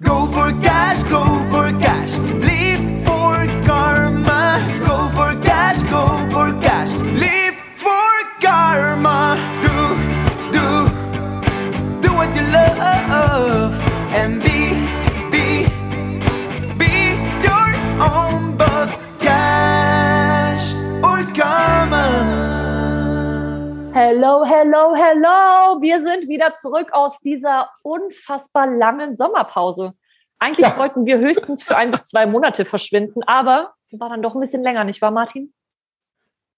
Go for cash, go for cash. Live for karma. Go for cash, go for cash. Live for karma. Do, do, do what you love. And be, be, be your own boss. Cash or karma. Hello, hello, hello. Wir sind wieder zurück aus dieser unfassbar langen Sommerpause. Eigentlich Ja. wollten wir höchstens für ein bis zwei Monate verschwinden, aber war dann doch ein bisschen länger, nicht wahr, Martin?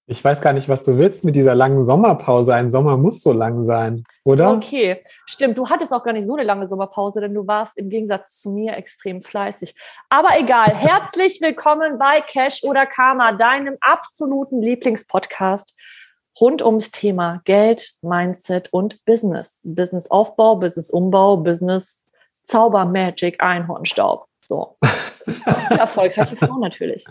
Ich weiß gar nicht, was du willst mit dieser langen Sommerpause. Ein Sommer muss so lang sein, oder? Okay, stimmt. Du hattest auch gar nicht so eine lange Sommerpause, denn du warst im Gegensatz zu mir extrem fleißig. Aber egal. Herzlich willkommen bei Cash oder Karma, deinem absoluten Lieblingspodcast rund ums Thema Geld, Mindset und Business. Businessaufbau, Businessumbau, Business Zauber, Magic, Einhornstaub. So. Erfolgreiche Frau natürlich.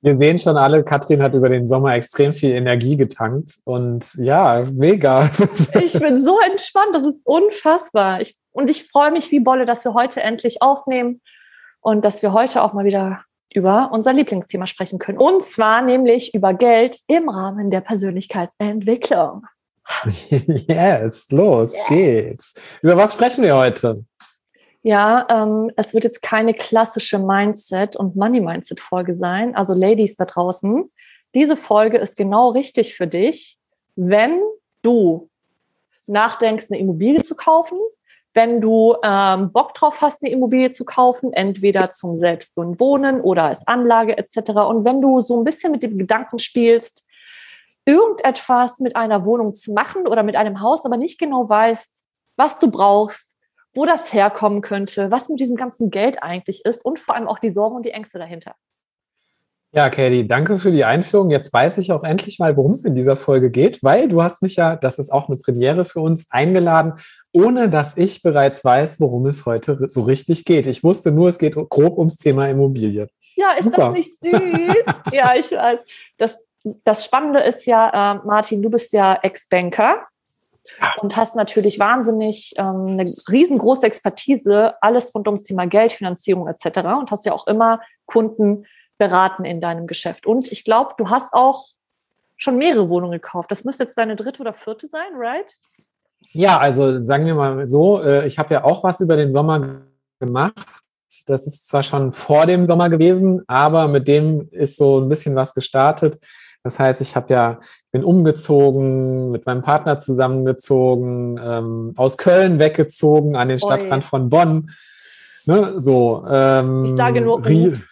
Wir sehen schon alle, Katrin hat über den Sommer extrem viel Energie getankt. Und ja, mega. Ich bin so entspannt, das ist unfassbar. Ich, und ich freue mich wie Bolle, dass wir heute endlich aufnehmen und dass wir heute auch mal wieder über unser Lieblingsthema sprechen können. Und zwar nämlich über Geld im Rahmen der Persönlichkeitsentwicklung. yes, los Yeah. geht's. Über was sprechen wir heute? Ja, ähm, es wird jetzt keine klassische Mindset- und Money-Mindset-Folge sein. Also Ladies da draußen, diese Folge ist genau richtig für dich, wenn du nachdenkst, eine Immobilie zu kaufen, wenn du ähm, Bock drauf hast, eine Immobilie zu kaufen, entweder zum selbst wohnen oder als Anlage etc. Und wenn du so ein bisschen mit dem Gedanken spielst, irgendetwas mit einer Wohnung zu machen oder mit einem Haus, aber nicht genau weißt, was du brauchst, wo das herkommen könnte, was mit diesem ganzen Geld eigentlich ist und vor allem auch die Sorgen und die Ängste dahinter. Ja, Katie, danke für die Einführung. Jetzt weiß ich auch endlich mal, worum es in dieser Folge geht, weil du hast mich ja, das ist auch eine Premiere für uns, eingeladen, ohne dass ich bereits weiß, worum es heute so richtig geht. Ich wusste nur, es geht grob ums Thema Immobilie. Ja, ist Super. das nicht süß? ja, ich weiß. Das, das Spannende ist ja, äh, Martin, du bist ja Ex-Banker und hast natürlich wahnsinnig ähm, eine riesengroße Expertise, alles rund ums Thema Geld, Finanzierung etc. und hast ja auch immer Kunden beraten in deinem Geschäft. Und ich glaube, du hast auch schon mehrere Wohnungen gekauft. Das müsste jetzt deine dritte oder vierte sein, right? Ja, also sagen wir mal so, äh, ich habe ja auch was über den Sommer gemacht. Das ist zwar schon vor dem Sommer gewesen, aber mit dem ist so ein bisschen was gestartet. Das heißt, ich habe ja, bin umgezogen, mit meinem Partner zusammengezogen, ähm, aus Köln weggezogen an den Oi. Stadtrand von Bonn. Ne, so. Ähm, Ich sage nur, ups.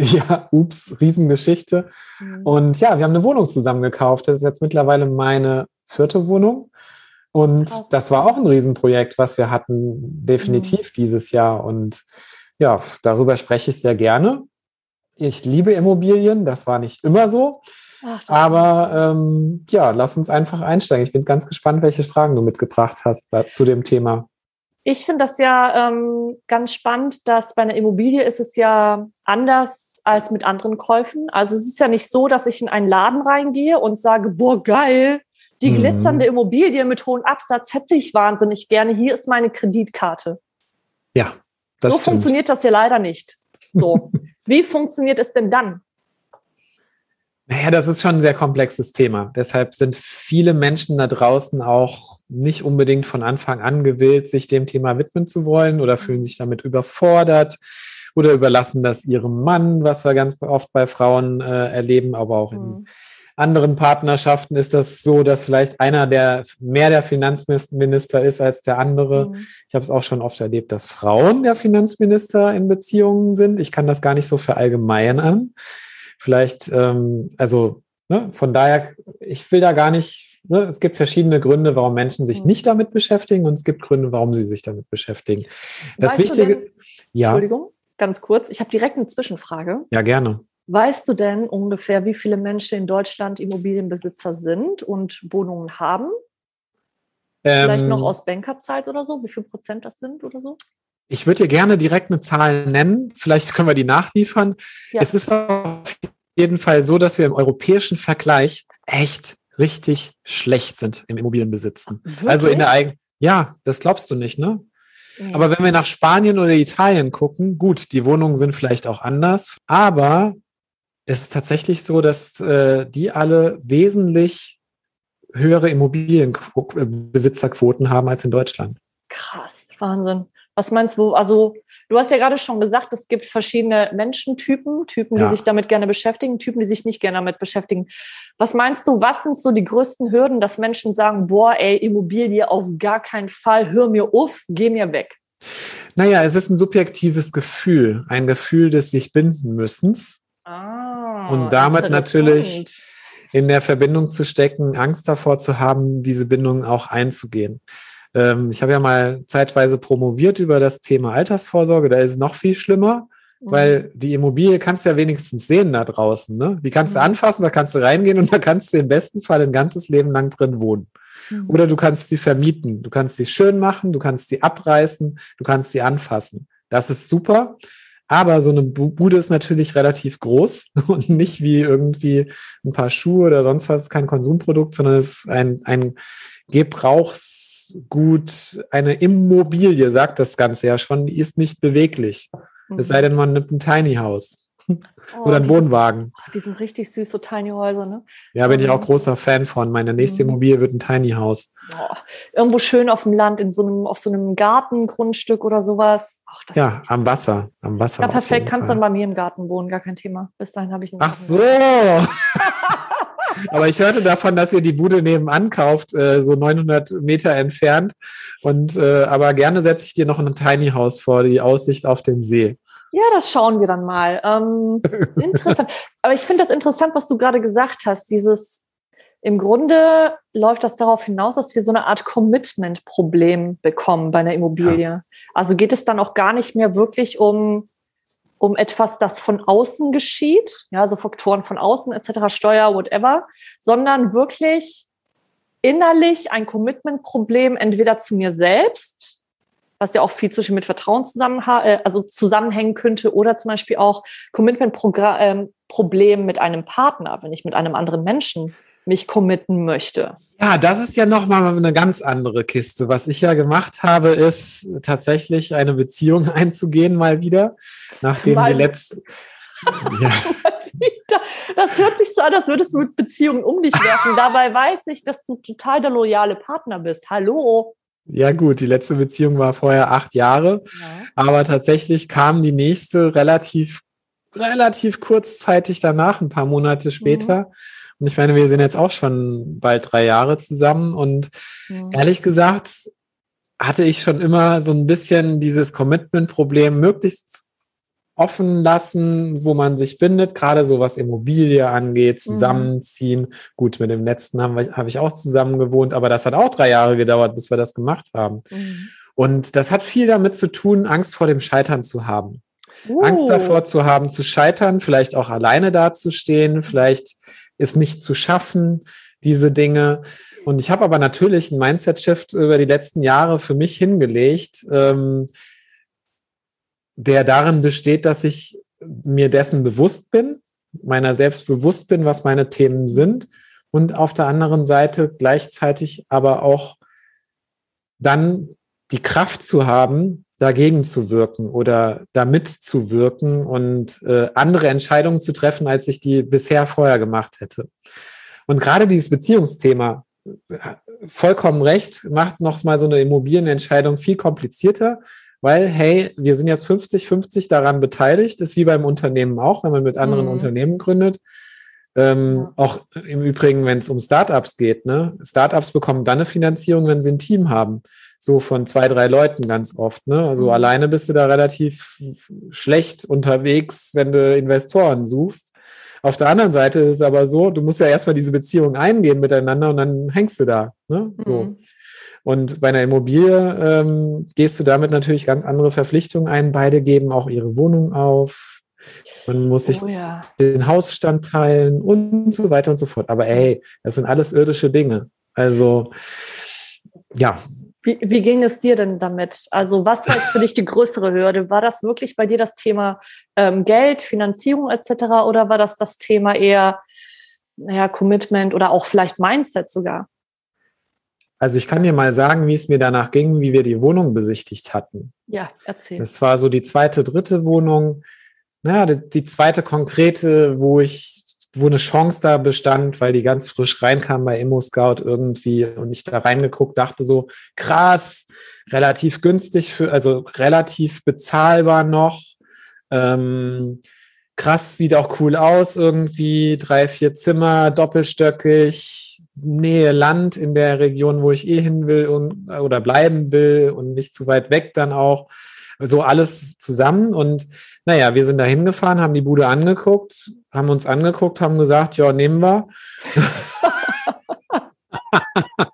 Ja, ups, Riesengeschichte. Mhm. Und ja, wir haben eine Wohnung zusammen gekauft. Das ist jetzt mittlerweile meine vierte Wohnung. Und Krass. das war auch ein Riesenprojekt, was wir hatten, definitiv dieses Jahr. Und ja, darüber spreche ich sehr gerne. Ich liebe Immobilien, das war nicht immer so. Ach, Aber ähm, ja, lass uns einfach einsteigen. Ich bin ganz gespannt, welche Fragen du mitgebracht hast zu dem Thema. Ich finde das ja ähm, ganz spannend, dass bei einer Immobilie ist es ja anders als mit anderen Käufen. Also es ist ja nicht so, dass ich in einen Laden reingehe und sage, boah, geil, die Mhm. glitzernde Immobilie mit hohem Absatz hätte ich wahnsinnig gerne. Hier ist meine Kreditkarte. Ja, das so stimmt. funktioniert das ja leider nicht. So. Wie funktioniert es denn dann? Naja, das ist schon ein sehr komplexes Thema. Deshalb sind viele Menschen da draußen auch nicht unbedingt von Anfang an gewillt, sich dem Thema widmen zu wollen oder fühlen sich damit überfordert oder überlassen das ihrem Mann, was wir ganz oft bei Frauen äh, erleben, aber auch in Hm. Anderen Partnerschaften ist das so, dass vielleicht einer der mehr der Finanzminister ist als der andere. Hm. Ich habe es auch schon oft erlebt, dass Frauen der Finanzminister in Beziehungen sind. Ich kann das gar nicht so verallgemeinern. Vielleicht, ähm, also ne, von daher, ich will da gar nicht, ne, es gibt verschiedene Gründe, warum Menschen sich Mhm. nicht damit beschäftigen und es gibt Gründe, warum sie sich damit beschäftigen. Das Weißt Wichtige, denn- ja, Entschuldigung, ganz kurz. Ich habe direkt eine Zwischenfrage. ja gerne. Weißt du denn ungefähr, wie viele Menschen in Deutschland Immobilienbesitzer sind und Wohnungen haben? Vielleicht Ähm, noch aus Bankerzeit oder so? Wie viel Prozent das sind oder so? Ich würde dir gerne direkt eine Zahl nennen. Vielleicht können wir die nachliefern. Ja. Es ist auf jeden Fall so, dass wir im europäischen Vergleich echt richtig schlecht sind im Immobilienbesitzen. Also in der eigenen, ja, das glaubst du nicht, ne? Aber wenn wir nach Spanien oder Italien gucken, gut, die Wohnungen sind vielleicht auch anders, aber es ist tatsächlich so, dass äh, die alle wesentlich höhere Immobilienbesitzerquoten haben als in Deutschland. Krass, Wahnsinn. Was meinst du? Also, du hast ja gerade schon gesagt, es gibt verschiedene Menschentypen, Typen, die Ja. sich damit gerne beschäftigen, Typen, die sich nicht gerne damit beschäftigen. Was meinst du, was sind so die größten Hürden, dass Menschen sagen, boah, ey, Immobilie auf gar keinen Fall, hör mir auf, geh mir weg? Naja, es ist ein subjektives Gefühl, ein Gefühl des sich binden müssens. Ah, Und damit natürlich- in der Verbindung zu stecken, Angst davor zu haben, diese Bindung auch einzugehen. Ähm, ich habe ja mal zeitweise promoviert über das Thema Altersvorsorge. Da ist es noch viel schlimmer, Mhm. weil die Immobilie kannst du ja wenigstens sehen da draußen. Ne? Die kannst du Mhm. anfassen, da kannst du reingehen und da kannst du im besten Fall ein ganzes Leben lang drin wohnen. Mhm. Oder du kannst sie vermieten. Du kannst sie schön machen, du kannst sie abreißen, du kannst sie anfassen. Das ist super. Aber so eine Bu- Bude ist natürlich relativ groß und nicht wie irgendwie ein paar Schuhe oder sonst was, kein Konsumprodukt, sondern es ist ein, ein Gebrauchsgut, eine Immobilie, sagt das Ganze ja schon, die ist nicht beweglich. Es sei denn, man nimmt ein Tiny House Oh, oder die, Wohnwagen. die sind richtig süß, so Tiny Häuser, ne? Ja, bin ich auch Mhm. großer Fan von. Meine nächste Mhm. Immobilie wird ein Tiny House. Boah, irgendwo schön auf dem Land, in so einem, auf so einem Gartengrundstück oder sowas. Ach, das Ja, am Wasser. Am Wasser. Ja, perfekt. Kannst Fall. dann bei mir im Garten wohnen, gar kein Thema. Bis dahin habe ich einen Ach so. Aber ich hörte davon, dass ihr die Bude nebenan kauft, äh, so 900 Meter entfernt. Und äh, aber gerne setze ich dir noch ein Tiny House vor, die Aussicht auf den See. Ja, das schauen wir dann mal. Ähm, interessant. Aber ich finde das interessant, was du gerade gesagt hast. Dieses, im Grunde läuft das darauf hinaus, dass wir so eine Art Commitment-Problem bekommen bei einer Immobilie. Also geht es dann auch gar nicht mehr wirklich um, um etwas, das von außen geschieht, ja, also Faktoren von außen etc., Steuer, whatever, sondern wirklich innerlich ein Commitment-Problem entweder zu mir selbst, was ja auch viel zwischen mit Vertrauen zusammen, äh, also zusammenhängen könnte, oder zum Beispiel auch Commitment-Problem mit einem Partner, wenn ich mit einem anderen Menschen mich committen möchte. Ja, das ist ja nochmal eine ganz andere Kiste. Was ich ja gemacht habe, ist tatsächlich eine Beziehung einzugehen, mal wieder, nachdem Mal- die letzte. Ja, Das hört sich so an, als würdest du mit Beziehungen um dich werfen. Dabei weiß ich, dass du total der loyale Partner bist. Hallo. Ja, gut, die letzte Beziehung war vorher acht Jahre. Ja. Aber tatsächlich kam die nächste relativ, relativ kurzzeitig danach, ein paar Monate später. Und ich meine, wir sind jetzt auch schon bald drei Jahre zusammen. Und Mhm. ehrlich gesagt, hatte ich schon immer so ein bisschen dieses Commitment-Problem möglichst offen lassen, wo man sich bindet, gerade so was Immobilie angeht, zusammenziehen. Gut, mit dem letzten habe ich auch zusammen gewohnt, aber das hat auch drei Jahre gedauert, bis wir das gemacht haben. Mhm. Und das hat viel damit zu tun, Angst vor dem Scheitern zu haben. Uh. Angst davor zu haben, zu scheitern, vielleicht auch alleine dazustehen, vielleicht ist nicht zu schaffen, diese Dinge. Und ich habe aber natürlich einen Mindset-Shift über die letzten Jahre für mich hingelegt, ähm, der darin besteht, dass ich mir dessen bewusst bin, meiner selbst bewusst bin, was meine Themen sind und auf der anderen Seite gleichzeitig aber auch dann die Kraft zu haben, dagegen zu wirken oder damit zu wirken und äh, andere Entscheidungen zu treffen, als ich die bisher vorher gemacht hätte. Und gerade dieses Beziehungsthema, äh, vollkommen recht, macht noch mal so eine Immobilienentscheidung viel komplizierter, weil, hey, wir sind jetzt 50-50 daran beteiligt, ist wie beim Unternehmen auch, wenn man mit anderen Mhm. Unternehmen gründet. Ähm. Auch im Übrigen, wenn es um Startups geht. Ne? Startups bekommen dann eine Finanzierung, wenn sie ein Team haben. So von zwei, drei Leuten ganz oft. Ne? Also Mhm. alleine bist du da relativ schlecht unterwegs, wenn du Investoren suchst. Auf der anderen Seite ist es aber so, du musst ja erstmal diese Beziehung eingehen miteinander und dann hängst du da. Ne? So. Mhm. Und bei einer Immobilie ähm, gehst du damit natürlich ganz andere Verpflichtungen ein. Beide geben auch ihre Wohnung auf. Man muss sich Oh ja. den Hausstand teilen und so weiter und so fort. Aber ey, das sind alles irdische Dinge. Also, ja, Wie, wie ging es dir denn damit? Also was war jetzt für dich die größere Hürde? War das wirklich bei dir das Thema ähm, Geld, Finanzierung etc. oder war das das Thema eher naja, Commitment oder auch vielleicht Mindset sogar? Also ich kann dir mal sagen, wie es mir danach ging, wie wir die Wohnung besichtigt hatten. Ja, erzähl. Es war so die zweite, dritte Wohnung. Naja, die, die zweite konkrete, wo ich, wo eine Chance da bestand, weil die ganz frisch reinkam bei Immo Scout irgendwie und ich da reingeguckt, dachte so, krass, relativ günstig für, also relativ bezahlbar noch. Ähm, krass, sieht auch cool aus irgendwie, drei, vier Zimmer, doppelstöckig, Nähe Land in der Region, wo ich eh hin will und, oder bleiben will und nicht zu weit weg dann auch. So alles zusammen und naja, wir sind da hingefahren, haben die Bude angeguckt, haben uns angeguckt, haben gesagt, ja, nehmen wir.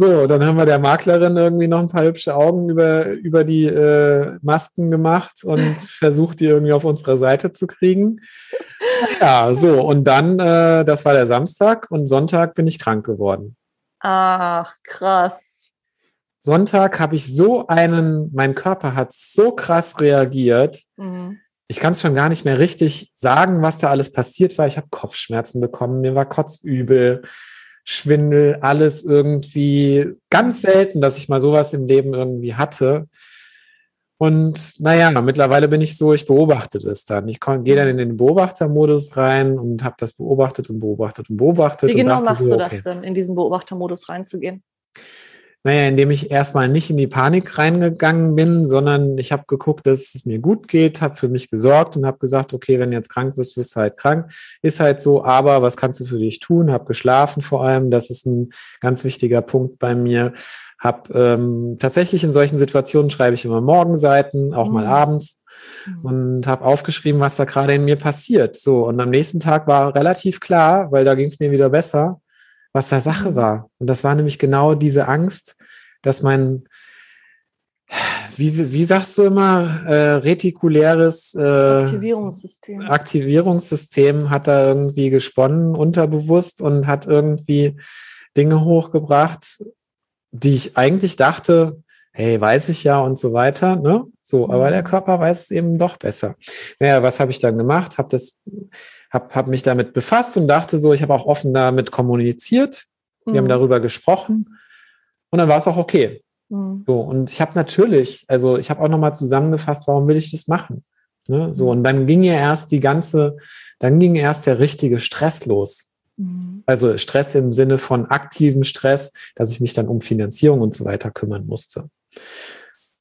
So, dann haben wir der Maklerin irgendwie noch ein paar hübsche Augen über, über die äh, Masken gemacht und versucht, die irgendwie auf unserer Seite zu kriegen. Ja, so, und dann, äh, das war der Samstag und Sonntag bin ich krank geworden. Ach, krass. Sonntag habe ich so einen, mein Körper hat so krass reagiert. Mhm. Ich kann es schon gar nicht mehr richtig sagen, was da alles passiert war. Ich habe Kopfschmerzen bekommen, mir war kotzübel. Schwindel, alles irgendwie ganz selten, dass ich mal sowas im Leben irgendwie hatte. Und naja, mittlerweile bin ich so, ich beobachte das dann. Ich gehe dann in den Beobachtermodus rein und habe das beobachtet und beobachtet und beobachtet. Wie genau und machst so, du das okay. denn, in diesen Beobachtermodus reinzugehen? Naja, indem ich erstmal nicht in die Panik reingegangen bin, sondern ich habe geguckt, dass es mir gut geht, habe für mich gesorgt und habe gesagt, okay, wenn du jetzt krank wirst, wirst du halt krank. Ist halt so, aber was kannst du für dich tun? Habe geschlafen vor allem, das ist ein ganz wichtiger Punkt bei mir. Hab ähm, tatsächlich in solchen Situationen schreibe ich immer Morgenseiten, auch mal Mhm. abends und habe aufgeschrieben, was da gerade in mir passiert. So, und am nächsten Tag war relativ klar, weil da ging es mir wieder besser, was da Sache Mhm. war. Und das war nämlich genau diese Angst, dass mein, wie, wie sagst du immer, äh, retikuläres äh, Aktivierungssystem. Aktivierungssystem hat da irgendwie gesponnen, unterbewusst und hat irgendwie Dinge hochgebracht, die ich eigentlich dachte, hey, weiß ich ja und so weiter, ne? So, aber Mhm. der Körper weiß es eben doch besser. Naja, was habe ich dann gemacht? Habe das, hab, hab mich damit befasst und dachte so, ich habe auch offen damit kommuniziert. Wir haben Mhm. darüber gesprochen und dann war es auch okay. Mhm. So, und ich habe natürlich, also ich habe auch nochmal zusammengefasst, warum will ich das machen? Ne? So, und dann ging ja erst die ganze, dann ging erst der richtige Stress los. Mhm. Also Stress im Sinne von aktivem Stress, dass ich mich dann um Finanzierung und so weiter kümmern musste.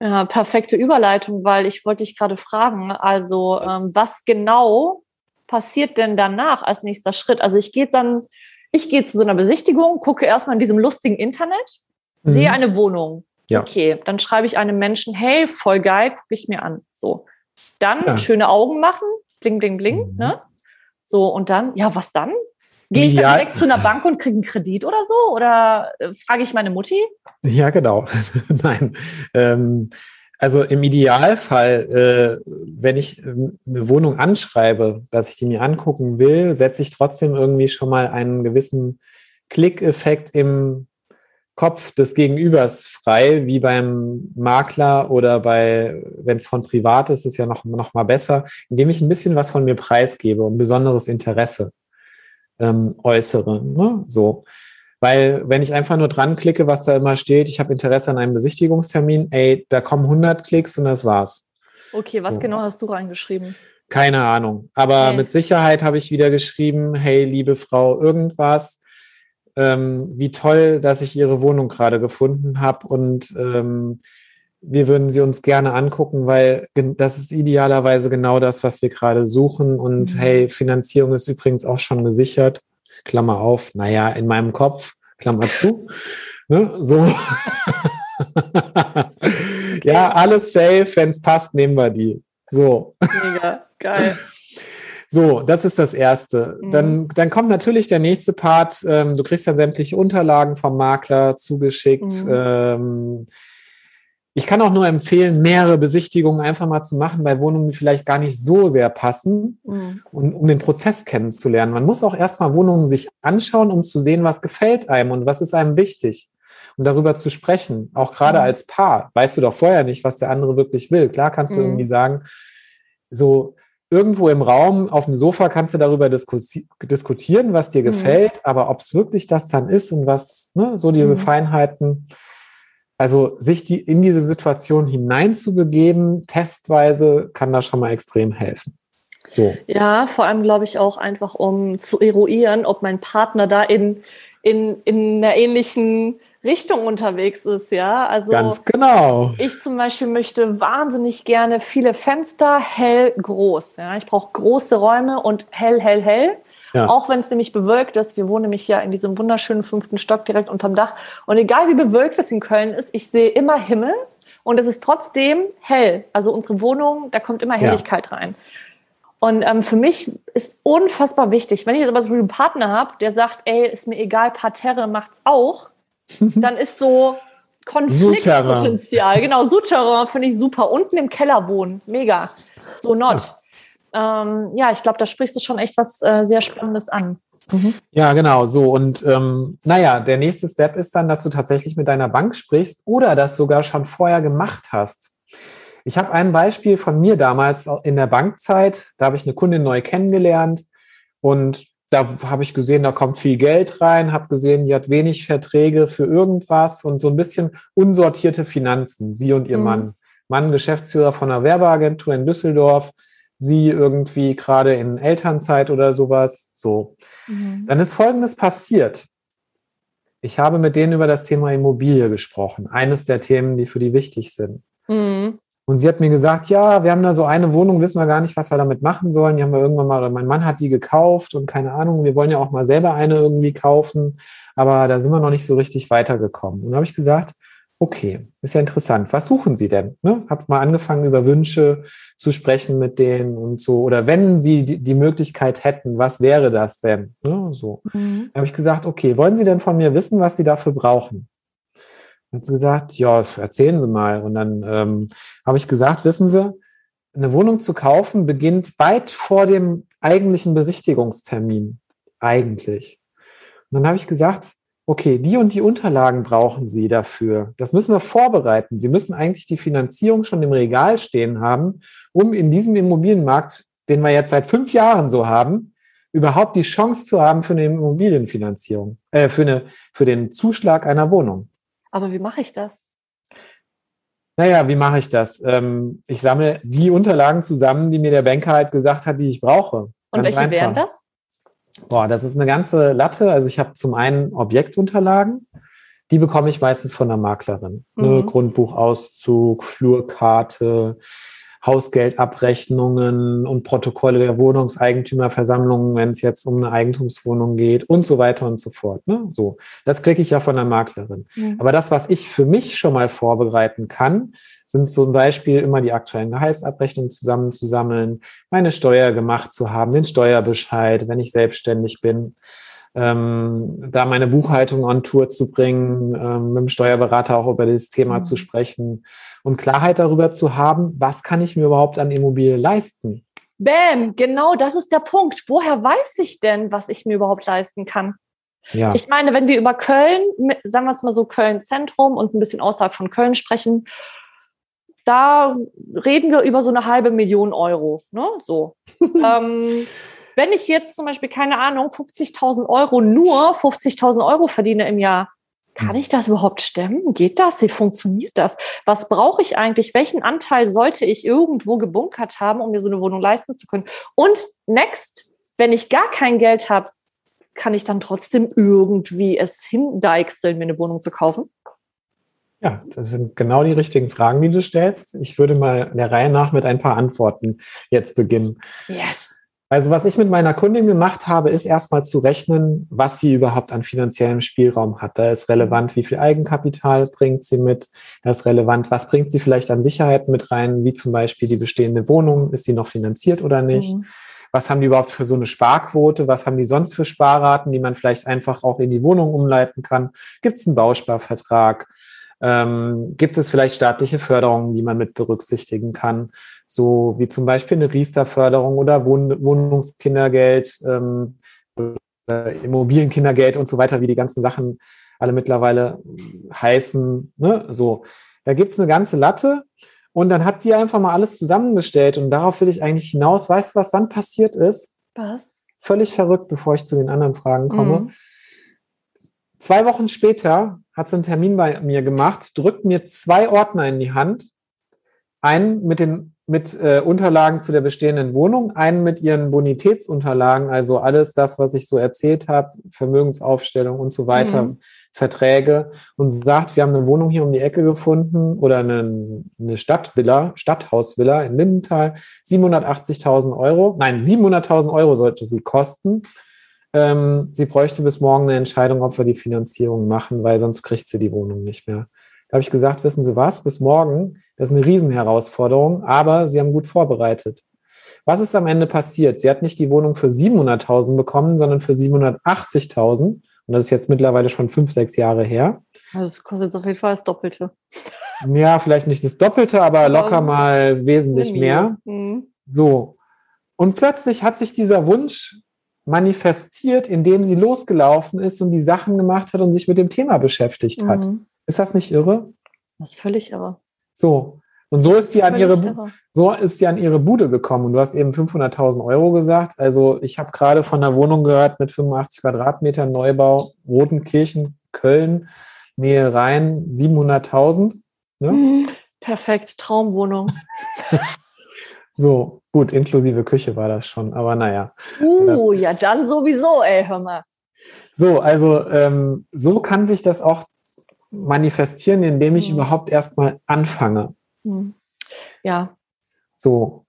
Ja, perfekte Überleitung, weil ich wollte dich gerade fragen, also ähm, was genau passiert denn danach als nächster Schritt? Also ich gehe dann, ich gehe zu so einer Besichtigung, gucke erstmal in diesem lustigen Internet, sehe Mhm. eine Wohnung. Ja. Okay, dann schreibe ich einem Menschen, hey, voll geil, gucke ich mir an. So. Dann Ja. schöne Augen machen, bling, bling, bling. Mhm. Ne? So, und dann, ja, was dann? Gehe ich dann direkt zu einer Bank und kriege einen Kredit oder so? Oder äh, frage ich meine Mutti? Ja, genau. Nein. Ähm, also im Idealfall, äh, wenn ich ähm, eine Wohnung anschreibe, dass ich die mir angucken will, setze ich trotzdem irgendwie schon mal einen gewissen Klickeffekt im Kopf des Gegenübers frei, wie beim Makler oder bei, wenn es von privat ist, ist ja noch, noch mal besser, indem ich ein bisschen was von mir preisgebe und besonderes Interesse ähm, äußere. Ne? So. Weil wenn ich einfach nur dran klicke, was da immer steht, ich habe Interesse an einem Besichtigungstermin, ey, da kommen 100 Klicks und das war's. Okay, was So. genau hast du reingeschrieben? Keine Ahnung. Aber Nee. mit Sicherheit habe ich wieder geschrieben, hey, liebe Frau, irgendwas. Ähm, wie toll, dass ich Ihre Wohnung gerade gefunden habe und ähm, wir würden sie uns gerne angucken, weil das ist idealerweise genau das, was wir gerade suchen. Und Mhm. hey, Finanzierung ist übrigens auch schon gesichert. Klammer auf, naja, in meinem Kopf, Klammer zu. Ne? So. Ja, alles safe, wenn es passt, nehmen wir die. So. Mega, geil. So, das ist das Erste. Mhm. Dann, dann kommt natürlich der nächste Part. Ähm, du kriegst dann sämtliche Unterlagen vom Makler zugeschickt. Mhm. Ähm, ich kann auch nur empfehlen, mehrere Besichtigungen einfach mal zu machen bei Wohnungen, die vielleicht gar nicht so sehr passen, Mhm. und, um den Prozess kennenzulernen. Man muss auch erstmal Wohnungen sich anschauen, um zu sehen, was gefällt einem und was ist einem wichtig. Und darüber zu sprechen, auch gerade Mhm. als Paar, weißt du doch vorher nicht, was der andere wirklich will. Klar kannst du Mhm. irgendwie sagen, so, irgendwo im Raum, auf dem Sofa kannst du darüber diskutieren, was dir mhm. gefällt, aber ob es wirklich das dann ist und was, ne, so diese mhm. Feinheiten. Also sich die in diese Situation hineinzubegeben, testweise, kann da schon mal extrem helfen. So. Ja, vor allem glaube ich auch einfach, um zu eruieren, ob mein Partner da in, in, in einer ähnlichen Richtung unterwegs ist, ja. Also ganz genau. Ich zum Beispiel möchte wahnsinnig gerne viele Fenster, hell, groß. Ja, ich brauche große Räume und hell, hell, hell. Ja. Auch wenn es nämlich bewölkt ist. Wir wohnen nämlich ja in diesem wunderschönen fünften Stock direkt unterm Dach. Und egal wie bewölkt es in Köln ist, ich sehe immer Himmel und es ist trotzdem hell. Also unsere Wohnung, da kommt immer Helligkeit ja. rein. Und ähm, für mich ist unfassbar wichtig, wenn ich jetzt aber so einen Partner habe, der sagt, ey, ist mir egal, Parterre macht's auch, dann ist so Konfliktpotenzial. Genau, Souterrain finde ich super. Unten im Keller wohnen, mega. So not. Ähm, ja, ich glaube, da sprichst du schon echt was äh, sehr Spannendes an. Mhm. Ja, genau, so. Und ähm, naja, der nächste Step ist dann, dass du tatsächlich mit deiner Bank sprichst oder das sogar schon vorher gemacht hast. Ich habe ein Beispiel von mir damals in der Bankzeit. Da habe ich eine Kundin neu kennengelernt und da habe ich gesehen, da kommt viel Geld rein, habe gesehen, die hat wenig Verträge für irgendwas und so ein bisschen unsortierte Finanzen, sie und ihr mhm. Mann. Mann, Geschäftsführer von einer Werbeagentur in Düsseldorf, sie irgendwie gerade in Elternzeit oder sowas. So. Mhm. Dann ist Folgendes passiert. Ich habe mit denen über das Thema Immobilie gesprochen. Eines der Themen, die für die wichtig sind. Mhm. Und sie hat mir gesagt, ja, wir haben da so eine Wohnung, wissen wir gar nicht, was wir damit machen sollen. Die haben wir irgendwann mal, mein Mann hat die gekauft und keine Ahnung, wir wollen ja auch mal selber eine irgendwie kaufen, aber da sind wir noch nicht so richtig weitergekommen. Und da habe ich gesagt, okay, ist ja interessant. Was suchen Sie denn? Ne? Hab mal angefangen, über Wünsche zu sprechen mit denen und so. Oder wenn Sie die, die Möglichkeit hätten, was wäre das denn? Ne? So. Mhm. Da habe ich gesagt, okay, wollen Sie denn von mir wissen, was Sie dafür brauchen? Dann hat sie gesagt, ja, erzählen Sie mal. Und dann ähm, habe ich gesagt, wissen Sie, eine Wohnung zu kaufen beginnt weit vor dem eigentlichen Besichtigungstermin. Eigentlich. Und dann habe ich gesagt, okay, die und die Unterlagen brauchen Sie dafür. Das müssen wir vorbereiten. Sie müssen eigentlich die Finanzierung schon im Regal stehen haben, um in diesem Immobilienmarkt, den wir jetzt seit fünf Jahren so haben, überhaupt die Chance zu haben für eine Immobilienfinanzierung, äh, für, eine, für den Zuschlag einer Wohnung. Aber wie mache ich das? Naja, wie mache ich das? Ähm, ich sammle die Unterlagen zusammen, die mir der Banker halt gesagt hat, die ich brauche. Und welche einfach. wären das? Boah, das ist eine ganze Latte. Also ich habe zum einen Objektunterlagen, die bekomme ich meistens von der Maklerin. Ne? Mhm. Ne? Grundbuchauszug, Flurkarte, Hausgeldabrechnungen und Protokolle der Wohnungseigentümerversammlungen, wenn es jetzt um eine Eigentumswohnung geht und so weiter und so fort. Ne? So, das kriege ich ja von der Maklerin. Mhm. Aber das, was ich für mich schon mal vorbereiten kann, sind zum Beispiel immer die aktuellen Gehaltsabrechnungen zusammenzusammeln, meine Steuer gemacht zu haben, den Steuerbescheid, wenn ich selbstständig bin ähm, da meine Buchhaltung on Tour zu bringen, ähm, mit dem Steuerberater auch über das Thema mhm. zu sprechen und Klarheit darüber zu haben, was kann ich mir überhaupt an Immobilie leisten. Bäm, genau das ist der Punkt. Woher weiß ich denn, was ich mir überhaupt leisten kann? Ja. Ich meine, wenn wir über Köln, sagen wir es mal so, Köln Zentrum und ein bisschen außerhalb von Köln sprechen, da reden wir über so eine halbe Million Euro. Ne? So. ähm, wenn ich jetzt zum Beispiel, keine Ahnung, 50.000 Euro, nur 50.000 Euro verdiene im Jahr, kann ich das überhaupt stemmen? Geht das? Wie funktioniert das? Was brauche ich eigentlich? Welchen Anteil sollte ich irgendwo gebunkert haben, um mir so eine Wohnung leisten zu können? Und next, wenn ich gar kein Geld habe, kann ich dann trotzdem irgendwie es hindeichseln, mir eine Wohnung zu kaufen? Ja, das sind genau die richtigen Fragen, die du stellst. Ich würde mal der Reihe nach mit ein paar Antworten jetzt beginnen. Yes. Also was ich mit meiner Kundin gemacht habe, ist erstmal zu rechnen, was sie überhaupt an finanziellem Spielraum hat. Da ist relevant, wie viel Eigenkapital bringt sie mit. Da ist relevant, was bringt sie vielleicht an Sicherheiten mit rein, wie zum Beispiel die bestehende Wohnung, ist sie noch finanziert oder nicht. Mhm. Was haben die überhaupt für so eine Sparquote? Was haben die sonst für Sparraten, die man vielleicht einfach auch in die Wohnung umleiten kann? Gibt es einen Bausparvertrag? Ähm, gibt es vielleicht staatliche Förderungen, die man mit berücksichtigen kann, so wie zum Beispiel eine Riester-Förderung oder Wohn Wohnungskindergeld, ähm, Immobilienkindergeld und so weiter, wie die ganzen Sachen alle mittlerweile heißen. Ne? So, da gibt es eine ganze Latte. Und dann hat sie einfach mal alles zusammengestellt und darauf will ich eigentlich hinaus. Weißt du, was dann passiert ist? Was? Völlig verrückt, bevor ich zu den anderen Fragen komme. Mhm. Zwei Wochen später hat sie einen Termin bei mir gemacht, drückt mir zwei Ordner in die Hand. Einen mit den mit äh, Unterlagen zu der bestehenden Wohnung, einen mit ihren Bonitätsunterlagen, also alles das, was ich so erzählt habe, Vermögensaufstellung und so weiter, Mhm. Verträge und sagt, wir haben eine Wohnung hier um die Ecke gefunden oder eine, eine Stadtvilla, Stadthausvilla in Lindenthal, 780.000 Euro, nein, 700.000 Euro sollte sie kosten. Ähm, sie bräuchte bis morgen eine Entscheidung, ob wir die Finanzierung machen, weil sonst kriegt sie die Wohnung nicht mehr. Da habe ich gesagt, wissen Sie was, bis morgen, das ist eine Riesenherausforderung, aber Sie haben gut vorbereitet. Was ist am Ende passiert? Sie hat nicht die Wohnung für 700.000 bekommen, sondern für 780.000. Und das ist jetzt mittlerweile schon fünf, sechs Jahre her. Also es kostet jetzt auf jeden Fall das Doppelte. Ja, vielleicht nicht das Doppelte, aber locker mal wesentlich mehr. Mhm. So. Und plötzlich hat sich dieser Wunsch manifestiert, indem sie losgelaufen ist und die Sachen gemacht hat und sich mit dem Thema beschäftigt hat. Mhm. Ist das nicht irre? Das ist völlig irre. So. Und so ist sie an ihre, irre. so ist sie an ihre Bude gekommen. Und du hast eben 500.000 Euro gesagt. Also ich habe gerade von einer Wohnung gehört mit 85 Quadratmetern Neubau, Rotenkirchen, Köln, Nähe Rhein, 700.000. Ne? Mhm. Perfekt, Traumwohnung. So, gut, inklusive Küche war das schon. Aber naja. Uh, ja, dann sowieso, ey, hör mal. So, also ähm, so kann sich das auch manifestieren, indem ich Mhm. überhaupt erstmal anfange. Mhm. Ja, So.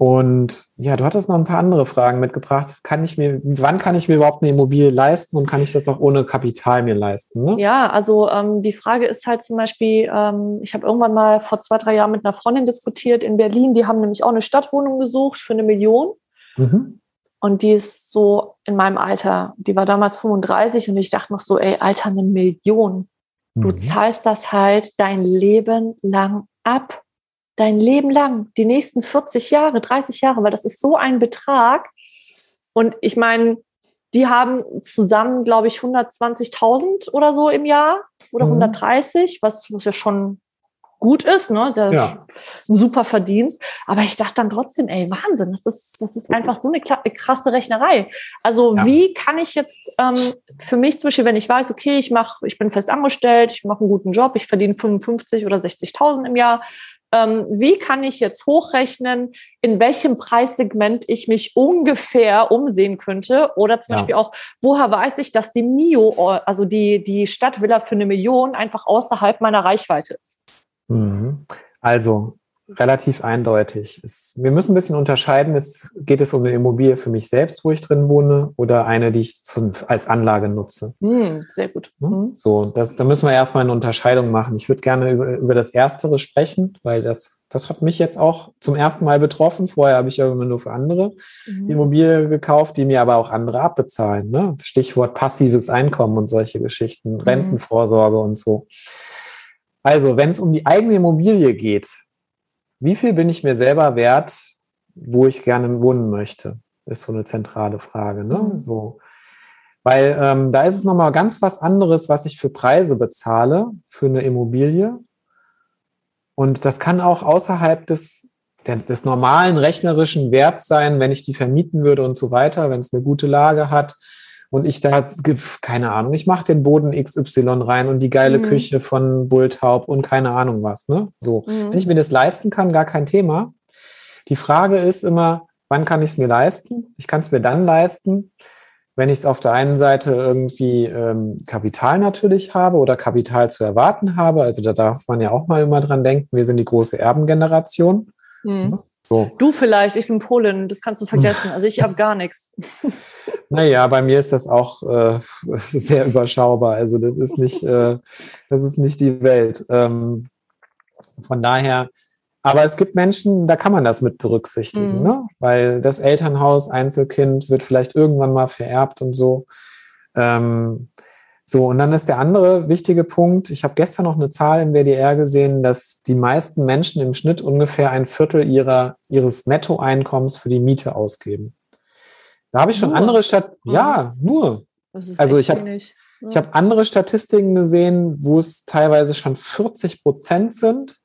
Und ja, du hattest noch ein paar andere Fragen mitgebracht. Kann ich mir, wann kann ich mir überhaupt eine Immobilie leisten und kann ich das auch ohne Kapital mir leisten? Ne? Ja, also ähm, die Frage ist halt zum Beispiel, ähm, ich habe irgendwann mal vor zwei, drei Jahren mit einer Freundin diskutiert in Berlin, die haben nämlich auch eine Stadtwohnung gesucht für eine Million Mhm. und die ist so in meinem Alter, die war damals 35 und ich dachte noch so, ey, Alter, eine Million. Du Mhm. zahlst das halt dein Leben lang ab. Dein Leben lang, die nächsten 40 Jahre, 30 Jahre, weil das ist so ein Betrag. Und ich meine, die haben zusammen, glaube ich, 120.000 oder so im Jahr oder Mhm. 130, was, was ja schon gut ist, ne? Ist ja, Ja. ein super Verdienst. Aber ich dachte dann trotzdem, ey, Wahnsinn, das ist, das ist einfach so eine krasse Rechnerei. Also Ja. wie kann ich jetzt ähm, für mich zum Beispiel, wenn ich weiß, okay, ich mache, ich bin fest angestellt, ich mache einen guten Job, ich verdiene 55 oder 60.000 im Jahr, ähm, wie kann ich jetzt hochrechnen, in welchem Preissegment ich mich ungefähr umsehen könnte? Oder zum Ja. Beispiel auch, woher weiß ich, dass die Mio, also die, die Stadtvilla für eine Million einfach außerhalb meiner Reichweite ist? Mhm. Also relativ eindeutig. Es, wir müssen ein bisschen unterscheiden. Es, geht es um eine Immobilie für mich selbst, wo ich drin wohne, oder eine, die ich zum, als Anlage nutze? Hm, sehr gut. Mhm. So, das, da müssen wir erstmal eine Unterscheidung machen. Ich würde gerne über, über das Erstere sprechen, weil das, das hat mich jetzt auch zum ersten Mal betroffen. Vorher habe ich ja immer nur für andere die Mhm. Immobilie gekauft, die mir aber auch andere abbezahlen. Ne? Stichwort passives Einkommen und solche Geschichten, Mhm. Rentenvorsorge und so. Also, wenn es um die eigene Immobilie geht, wie viel bin ich mir selber wert, wo ich gerne wohnen möchte? Ist so eine zentrale Frage. Ne? Mhm. So. Weil ähm, da ist es nochmal ganz was anderes, was ich für Preise bezahle für eine Immobilie. Und das kann auch außerhalb des, des normalen rechnerischen Werts sein, wenn ich die vermieten würde und so weiter, wenn es eine gute Lage hat. Und ich da, keine Ahnung, ich mache den Boden XY rein und die geile Mhm. Küche von Bulltaub und keine Ahnung was. Ne? So. Mhm. Wenn ich mir das leisten kann, gar kein Thema. Die Frage ist immer, wann kann ich es mir leisten? Ich kann es mir dann leisten, wenn ich es auf der einen Seite irgendwie ähm, Kapital natürlich habe oder Kapital zu erwarten habe. Also da darf man ja auch mal immer dran denken, wir sind die große Erbengeneration. Mhm. So. Du vielleicht, ich bin Polin, das kannst du vergessen. Also ich habe gar nichts. Naja, bei mir ist das auch äh, sehr überschaubar. Also das ist nicht, äh, das ist nicht die Welt. Ähm, von daher, aber es gibt Menschen, da kann man das mit berücksichtigen, Mhm. ne? weil das Elternhaus, Einzelkind wird vielleicht irgendwann mal vererbt und so. Ähm, so, und dann ist der andere wichtige Punkt, ich habe gestern noch eine Zahl im WDR gesehen, dass die meisten Menschen im Schnitt ungefähr ein Viertel ihrer, ihres Nettoeinkommens für die Miete ausgeben. Da habe ich schon Nur? andere Stadt, Mhm. ja, nur. Das ist Also ich hab- wenig. Ich habe andere Statistiken gesehen, wo es teilweise schon 40 Prozent sind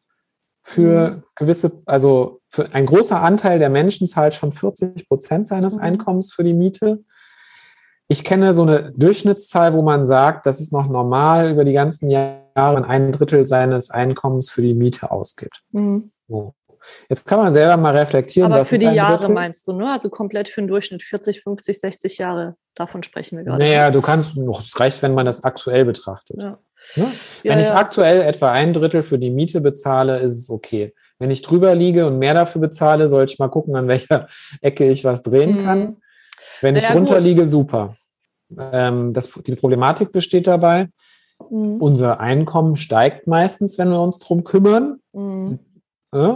für gewisse, also für ein großer Anteil der Menschen zahlt schon 40 Prozent seines Mhm. Einkommens für die Miete. Ich kenne so eine Durchschnittszahl, wo man sagt, das ist noch normal über die ganzen Jahre, ein Drittel seines Einkommens für die Miete ausgibt. Mhm. So. Jetzt kann man selber mal reflektieren. Aber was für ist die Jahre Drittel? meinst du, ne? Also komplett für den Durchschnitt 40, 50, 60 Jahre. Davon sprechen wir gerade. Naja, du kannst, noch, es reicht, wenn man das aktuell betrachtet. Ja. Ne? Ja, Wenn ich ja. aktuell etwa ein Drittel für die Miete bezahle, ist es okay. Wenn ich drüber liege und mehr dafür bezahle, sollte ich mal gucken, an welcher Ecke ich was drehen Mhm. kann. Wenn ich Naja, drunter gut. liege, super. Ähm, das, die Problematik besteht dabei, Mhm. unser Einkommen steigt meistens, wenn wir uns drum kümmern, Mhm. äh?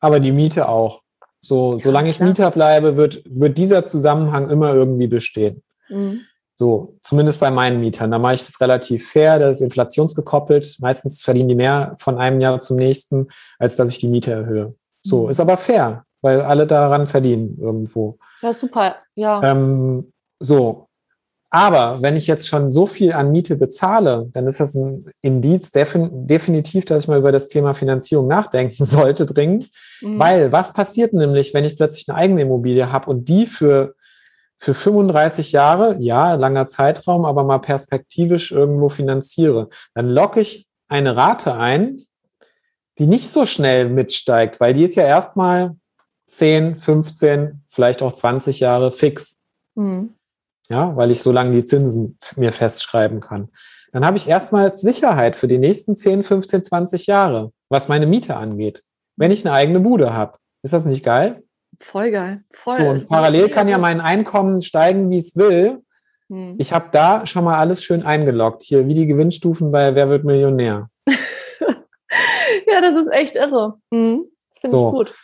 aber die Miete auch. So, solange ich klar. Mieter bleibe, wird, wird dieser Zusammenhang immer irgendwie bestehen. Mhm. So, zumindest bei meinen Mietern. Da mache ich das relativ fair, das ist inflationsgekoppelt. Meistens verdienen die mehr von einem Jahr zum nächsten, als dass ich die Miete erhöhe. So, Mhm. ist aber fair, weil alle daran verdienen irgendwo. Ja, super. Ja. Ähm, so. Aber wenn ich jetzt schon so viel an Miete bezahle, dann ist das ein Indiz defin definitiv, dass ich mal über das Thema Finanzierung nachdenken sollte, dringend. Mhm. Weil was passiert nämlich, wenn ich plötzlich eine eigene Immobilie habe und die für, für 35 Jahre, ja, langer Zeitraum, aber mal perspektivisch irgendwo finanziere? Dann locke ich eine Rate ein, die nicht so schnell mitsteigt, weil die ist ja erstmal 10, 15, vielleicht auch 20 Jahre fix. Mhm. Ja, weil ich so lange die Zinsen mir festschreiben kann. Dann habe ich erstmal Sicherheit für die nächsten 10, 15, 20 Jahre, was meine Miete angeht. Wenn ich eine eigene Bude habe. Ist das nicht geil? Voll geil. Voll. So, und parallel kann ja mein Einkommen steigen, wie es will. Mhm. Ich habe da schon mal alles schön eingeloggt. Hier, wie die Gewinnstufen bei Wer wird Millionär. Ja, das ist echt irre. Mhm. Das finde So. ich gut.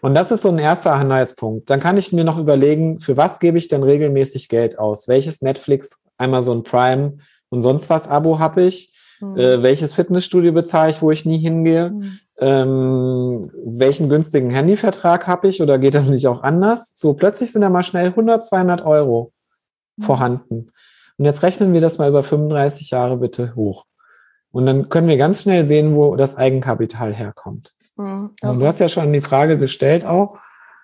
Und das ist so ein erster Anhaltspunkt. Dann kann ich mir noch überlegen, für was gebe ich denn regelmäßig Geld aus? Welches Netflix, Amazon Prime und sonst was Abo habe ich? Mhm. Äh, welches Fitnessstudio bezahle ich, wo ich nie hingehe? Mhm. Ähm, welchen günstigen Handyvertrag habe ich oder geht das nicht auch anders? So plötzlich sind da mal schnell 100, 200 Euro Mhm. vorhanden. Und jetzt rechnen wir das mal über 35 Jahre bitte hoch. Und dann können wir ganz schnell sehen, wo das Eigenkapital herkommt. Mhm. Und du hast ja schon die Frage gestellt auch,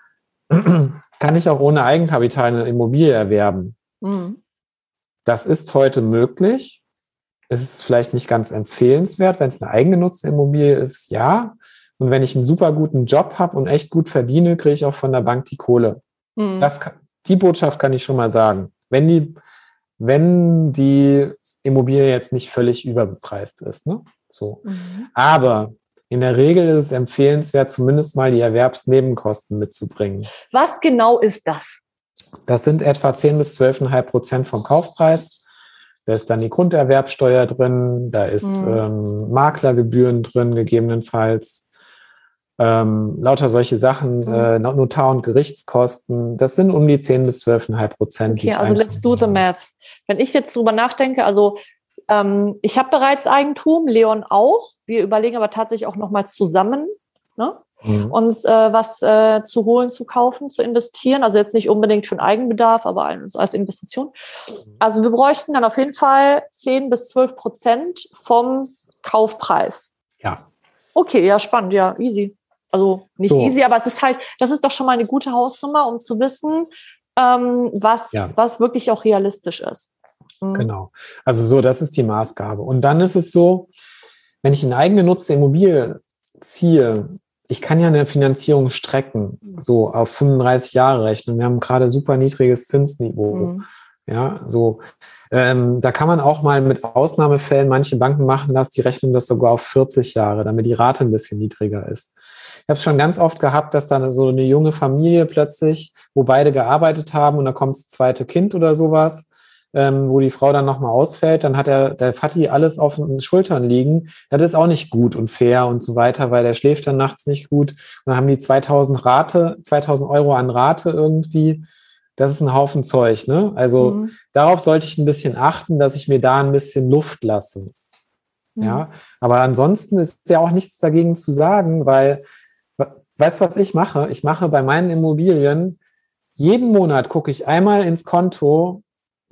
kann ich auch ohne Eigenkapital eine Immobilie erwerben? Mhm. Das ist heute möglich. Es ist vielleicht nicht ganz empfehlenswert, wenn es eine eigengenutzte Immobilie ist, ja. Und wenn ich einen super guten Job habe und echt gut verdiene, kriege ich auch von der Bank die Kohle. Mhm. Das, die Botschaft kann ich schon mal sagen. Wenn die, wenn die Immobilie jetzt nicht völlig überbepreist ist. Ne? So. Mhm. Aber in der Regel ist es empfehlenswert, zumindest mal die Erwerbsnebenkosten mitzubringen. Was genau ist das? Das sind etwa 10 bis 12,5 Prozent vom Kaufpreis. Da ist dann die Grunderwerbsteuer drin, da ist Mhm. ähm, Maklergebühren drin, gegebenenfalls. Ähm, lauter solche Sachen, Mhm. äh, Notar- und Gerichtskosten, das sind um die 10 bis 12,5 Prozent. Okay, also let's do the math. Wenn ich jetzt drüber nachdenke, also ähm, ich habe bereits Eigentum, Leon auch. Wir überlegen aber tatsächlich auch nochmal zusammen, ne? Mhm. uns äh, was äh, zu holen, zu kaufen, zu investieren. Also jetzt nicht unbedingt für den Eigenbedarf, aber als als Investition. Also wir bräuchten dann auf jeden Fall 10 bis 12 Prozent vom Kaufpreis. Ja. Okay, ja, spannend, ja, easy. Also nicht So. easy, aber es ist halt, das ist doch schon mal eine gute Hausnummer, um zu wissen, ähm, was, Ja. was wirklich auch realistisch ist. Mhm. Genau. Also so, das ist die Maßgabe. Und dann ist es so, wenn ich eine eigengenutzte Immobilie ziehe, ich kann ja eine Finanzierung strecken, so auf 35 Jahre rechnen. Wir haben gerade super niedriges Zinsniveau. Mhm. Ja, so. Ähm, da kann man auch mal mit Ausnahmefällen, manche Banken machen das, die rechnen das sogar auf 40 Jahre, damit die Rate ein bisschen niedriger ist. Ich habe es schon ganz oft gehabt, dass dann so eine junge Familie plötzlich, wo beide gearbeitet haben und da kommt das zweite Kind oder sowas, ähm, wo die Frau dann nochmal ausfällt, dann hat der, der Vati alles auf den Schultern liegen. Das ist auch nicht gut und fair und so weiter, weil der schläft dann nachts nicht gut. Und dann haben die 2000 Rate, 2000 Euro an Rate irgendwie. Das ist ein Haufen Zeug, ne? Also Mhm. darauf sollte ich ein bisschen achten, dass ich mir da ein bisschen Luft lasse. Mhm. Ja, aber ansonsten ist ja auch nichts dagegen zu sagen, weil, we- weißt du, was ich mache? Ich mache bei meinen Immobilien, jeden Monat gucke ich einmal ins Konto,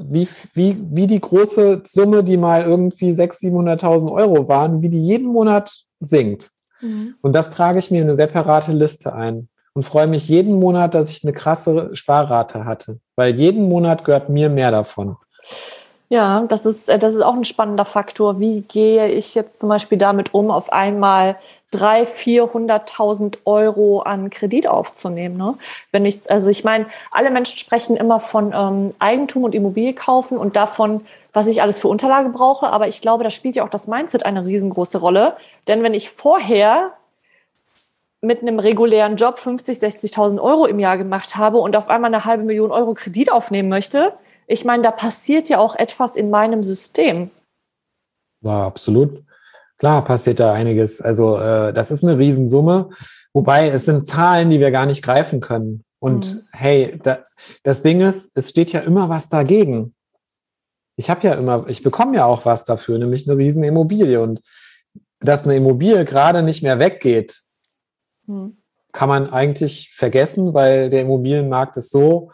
wie, wie, wie die große Summe, die mal irgendwie 600.000, 700.000 Euro waren, wie die jeden Monat sinkt. Mhm. Und das trage ich mir in eine separate Liste ein und freue mich jeden Monat, dass ich eine krasse Sparrate hatte, weil jeden Monat gehört mir mehr davon. Ja, das ist, äh, das ist auch ein spannender Faktor. Wie gehe ich jetzt zum Beispiel damit um, auf einmal 300.000, 400.000 Euro an Kredit aufzunehmen? Ne? Wenn ich, also ich meine, alle Menschen sprechen immer von ähm, Eigentum und Immobilie kaufen und davon, was ich alles für Unterlage brauche. Aber ich glaube, da spielt ja auch das Mindset eine riesengroße Rolle. Denn wenn ich vorher mit einem regulären Job 50, 60.000 Euro im Jahr gemacht habe und auf einmal eine halbe Million Euro Kredit aufnehmen möchte, ich meine, da passiert ja auch etwas in meinem System. War absolut. Klar passiert da einiges. Also äh, das ist eine Riesensumme. Wobei es sind Zahlen, die wir gar nicht greifen können. Und Mhm. hey, da, das Ding ist, es steht ja immer was dagegen. Ich habe ja immer, ich bekomme ja auch was dafür, nämlich eine riesen Immobilie. Und dass eine Immobilie gerade nicht mehr weggeht, Hm. kann man eigentlich vergessen, weil der Immobilienmarkt ist so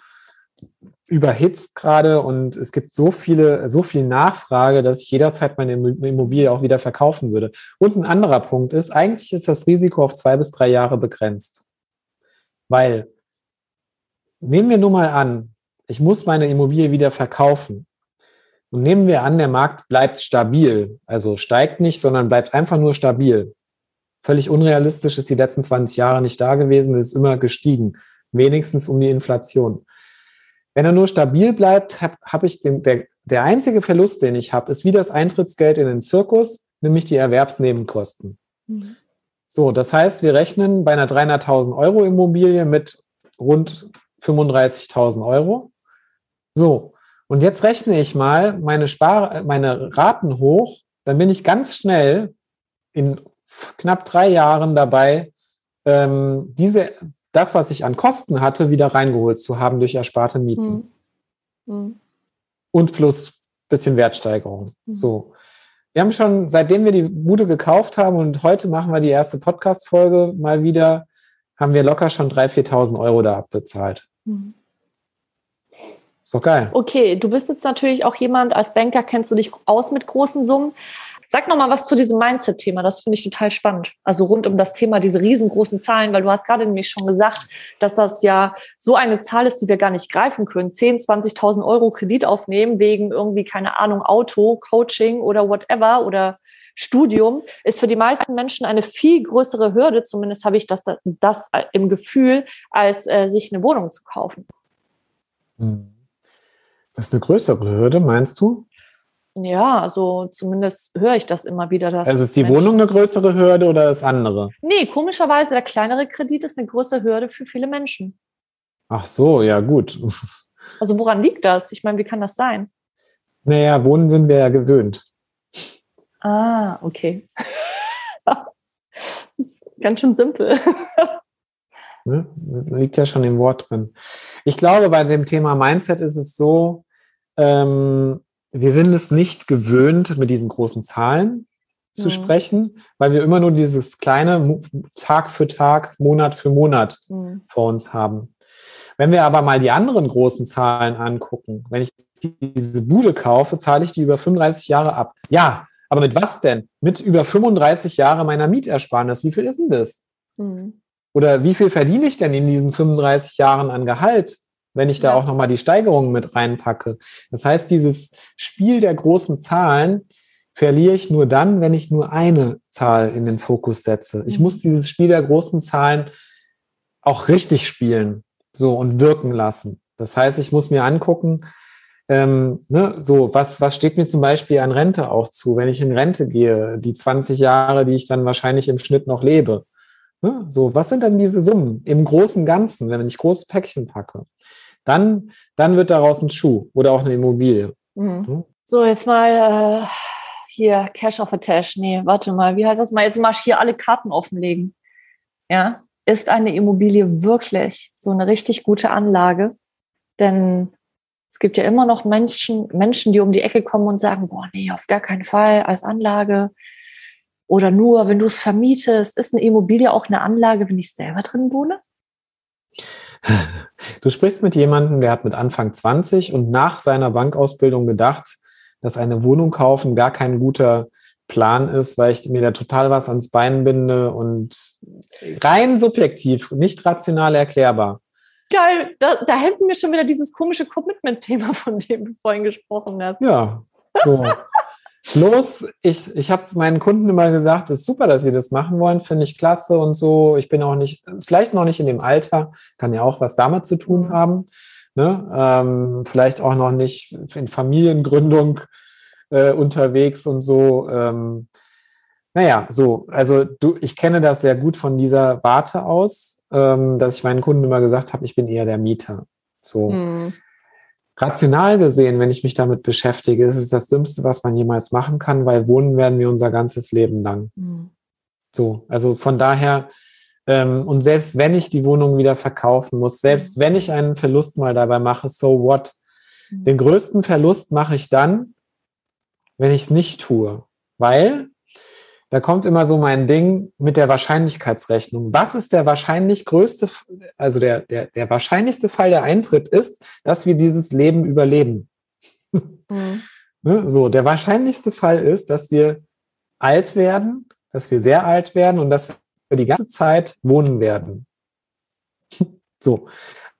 überhitzt gerade und es gibt so viele, so viel Nachfrage, dass ich jederzeit meine Immobilie auch wieder verkaufen würde. Und ein anderer Punkt ist, eigentlich ist das Risiko auf zwei bis drei Jahre begrenzt. Weil, nehmen wir nur mal an, ich muss meine Immobilie wieder verkaufen. Und nehmen wir an, der Markt bleibt stabil, also steigt nicht, sondern bleibt einfach nur stabil. Völlig unrealistisch ist die letzten 20 Jahre nicht da gewesen, es ist immer gestiegen, wenigstens um die Inflation. Wenn er nur stabil bleibt, habe hab ich den, der, der einzige Verlust, den ich habe, ist wie das Eintrittsgeld in den Zirkus, nämlich die Erwerbsnebenkosten. Mhm. So, das heißt, wir rechnen bei einer 300.000 Euro Immobilie mit rund 35.000 Euro. So, und jetzt rechne ich mal meine, Spar meine Raten hoch, dann bin ich ganz schnell in knapp drei Jahren dabei, ähm, diese, das, was ich an Kosten hatte, wieder reingeholt zu haben durch ersparte Mieten. Hm. Hm. Und plus bisschen Wertsteigerung. Mhm. So. Wir haben schon, seitdem wir die Bude gekauft haben und heute machen wir die erste Podcast-Folge mal wieder, haben wir locker schon 3.000, 4.000 Euro da abbezahlt. Hm. Ist doch geil. Okay, du bist jetzt natürlich auch jemand, als Banker kennst du dich aus mit großen Summen. Sag noch mal was zu diesem Mindset-Thema. Das finde ich total spannend. Also rund um das Thema diese riesengroßen Zahlen, weil du hast gerade nämlich schon gesagt, dass das ja so eine Zahl ist, die wir gar nicht greifen können. 10, 20.000 Euro Kredit aufnehmen wegen irgendwie, keine Ahnung, Auto, Coaching oder whatever oder Studium ist für die meisten Menschen eine viel größere Hürde, zumindest habe ich das, das im Gefühl, als äh, sich eine Wohnung zu kaufen. Hm. Das ist eine größere Hürde, meinst du? Ja, also zumindest höre ich das immer wieder. Dass Also ist die Menschen- Wohnung eine größere Hürde oder das andere? Nee, komischerweise, der kleinere Kredit ist eine größere Hürde für viele Menschen. Ach so, ja gut. Also woran liegt das? Ich meine, wie kann das sein? Naja, Wohnen sind wir ja gewöhnt. Ah, okay. das ist ganz schön simpel. Ne? Liegt ja schon im Wort drin. Ich glaube, bei dem Thema Mindset ist es so, ähm, wir sind es nicht gewöhnt, mit diesen großen Zahlen zu Mhm. sprechen, weil wir immer nur dieses kleine Tag für Tag, Monat für Monat Hm. vor uns haben. Wenn wir aber mal die anderen großen Zahlen angucken, wenn ich diese Bude kaufe, zahle ich die über 35 Jahre ab. Ja, aber mit was denn? Mit über 35 Jahre meiner Mietersparnis. Wie viel ist denn das? Hm. Oder wie viel verdiene ich denn in diesen 35 Jahren an Gehalt, wenn ich da Ja. auch nochmal die Steigerungen mit reinpacke? Das heißt, dieses Spiel der großen Zahlen verliere ich nur dann, wenn ich nur eine Zahl in den Fokus setze. Ich Mhm. muss dieses Spiel der großen Zahlen auch richtig spielen, so und wirken lassen. Das heißt, ich muss mir angucken, ähm, ne, so, was, was steht mir zum Beispiel an Rente auch zu, wenn ich in Rente gehe, die 20 Jahre, die ich dann wahrscheinlich im Schnitt noch lebe. Ne? So, was sind denn diese Summen im großen Ganzen, wenn ich große Päckchen packe? Dann, dann wird daraus ein Schuh oder auch eine Immobilie. Hm. Hm. So, jetzt mal äh, hier Cash of a Tash. Nee, warte mal, wie heißt das mal? Jetzt mal hier alle Karten offenlegen. Ja, ist eine Immobilie wirklich so eine richtig gute Anlage? Denn es gibt ja immer noch Menschen, Menschen, die um die Ecke kommen und sagen, boah, nee, auf gar keinen Fall als Anlage. Oder nur, wenn du es vermietest, ist eine Immobilie auch eine Anlage, wenn ich selber drin wohne? Du sprichst mit jemandem, der hat mit Anfang 20 und nach seiner Bankausbildung gedacht, dass eine Wohnung kaufen gar kein guter Plan ist, weil ich mir da total was ans Bein binde und rein subjektiv, nicht rational erklärbar. Geil, da, da hält mir schon wieder dieses komische Commitment-Thema, von dem du vorhin gesprochen hast. Ja, so. Los, ich, ich habe meinen Kunden immer gesagt, es ist super, dass sie das machen wollen, finde ich klasse und so. Ich bin auch nicht, vielleicht noch nicht in dem Alter, kann ja auch was damit zu tun Mhm. haben. Ne? Ähm, vielleicht auch noch nicht in Familiengründung äh, unterwegs und so. Ähm, naja, so, also du, ich kenne das sehr gut von dieser Warte aus, ähm, dass ich meinen Kunden immer gesagt habe, ich bin eher der Mieter. So. Hm. Rational gesehen, wenn ich mich damit beschäftige, ist es das Dümmste, was man jemals machen kann, weil wohnen werden wir unser ganzes Leben lang. Hm. So, also von daher, ähm, und selbst wenn ich die Wohnung wieder verkaufen muss, selbst wenn ich einen Verlust mal dabei mache, so what? Den größten Verlust mache ich dann, wenn ich es nicht tue, weil da kommt immer so mein Ding mit der Wahrscheinlichkeitsrechnung. Was ist der wahrscheinlich größte, also der, der, der wahrscheinlichste Fall, der eintritt, ist, dass wir dieses Leben überleben. Hm. Ne? So, der wahrscheinlichste Fall ist, dass wir alt werden, dass wir sehr alt werden und dass wir die ganze Zeit wohnen werden. So.